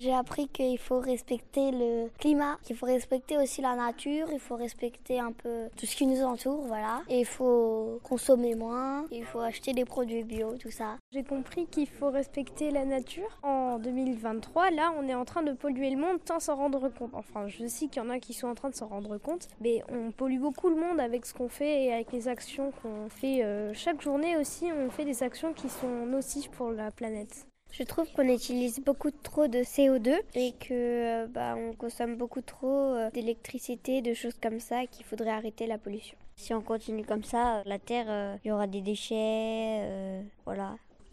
J'ai appris qu'il faut respecter le climat, qu'il faut respecter aussi la nature, il faut respecter un peu tout ce qui nous entoure, voilà. Et il faut consommer moins, il faut acheter des produits bio, tout ça. J'ai compris qu'il faut respecter la nature. En 2023, là, on est en train de polluer le monde sans s'en rendre compte. Enfin, je sais qu'il y en a qui sont en train de s'en rendre compte, mais on pollue beaucoup le monde avec ce qu'on fait et avec les actions qu'on fait. Euh, chaque journée aussi, on fait des actions qui sont nocives pour la planète. Je trouve qu'on utilise beaucoup trop de CO2 et que bah, on consomme beaucoup trop euh, d'électricité, de choses comme ça, qu'il faudrait arrêter la pollution. Si on continue comme ça, la Terre, euh, il y aura des déchets, euh.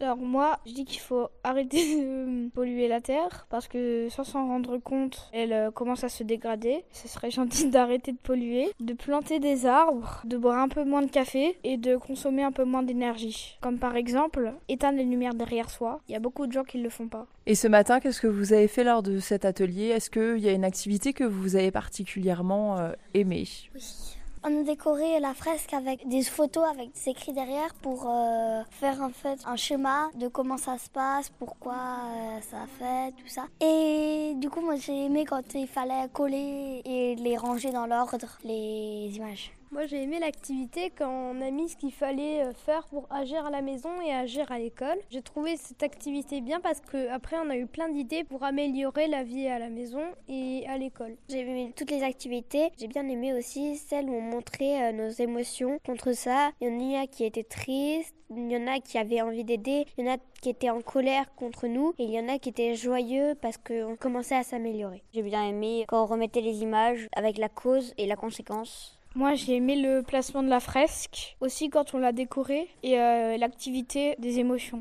Alors moi, je dis qu'il faut arrêter de polluer la terre parce que sans s'en rendre compte, elle euh, commence à se dégrader. Ce serait gentil d'arrêter de polluer, de planter des arbres, de boire un peu moins de café et de consommer un peu moins d'énergie. Comme par exemple, éteindre les lumières derrière soi. Il y a beaucoup de gens qui ne le font pas. Et ce matin, qu'est-ce que vous avez fait lors de cet atelier? Est-ce qu'il y a une activité que vous avez particulièrement euh, aimée? Oui. On a décoré la fresque avec des photos avec des écrits derrière pour euh, faire en fait un schéma de comment ça se passe, pourquoi euh, ça a fait, tout ça. Et du coup, moi j'ai aimé quand il fallait coller et les ranger dans l'ordre, les images. Moi j'ai aimé l'activité quand on a mis ce qu'il fallait euh, faire pour agir à la maison et agir à l'école. J'ai trouvé cette activité bien parce qu'après on a eu plein d'idées pour améliorer la vie à la maison et à l'école. J'ai aimé toutes les activités. J'ai bien aimé aussi celles où on montrait euh, nos émotions contre ça. Il y en a qui étaient tristes, il y en a qui avaient envie d'aider, il y en a qui étaient en colère contre nous et il y en a qui étaient joyeux parce qu'on commençait à s'améliorer. J'ai bien aimé quand on remettait les images avec la cause et la conséquence. Moi, j'ai aimé le placement de la fresque, aussi quand on l'a décorée, et euh, l'activité des émotions.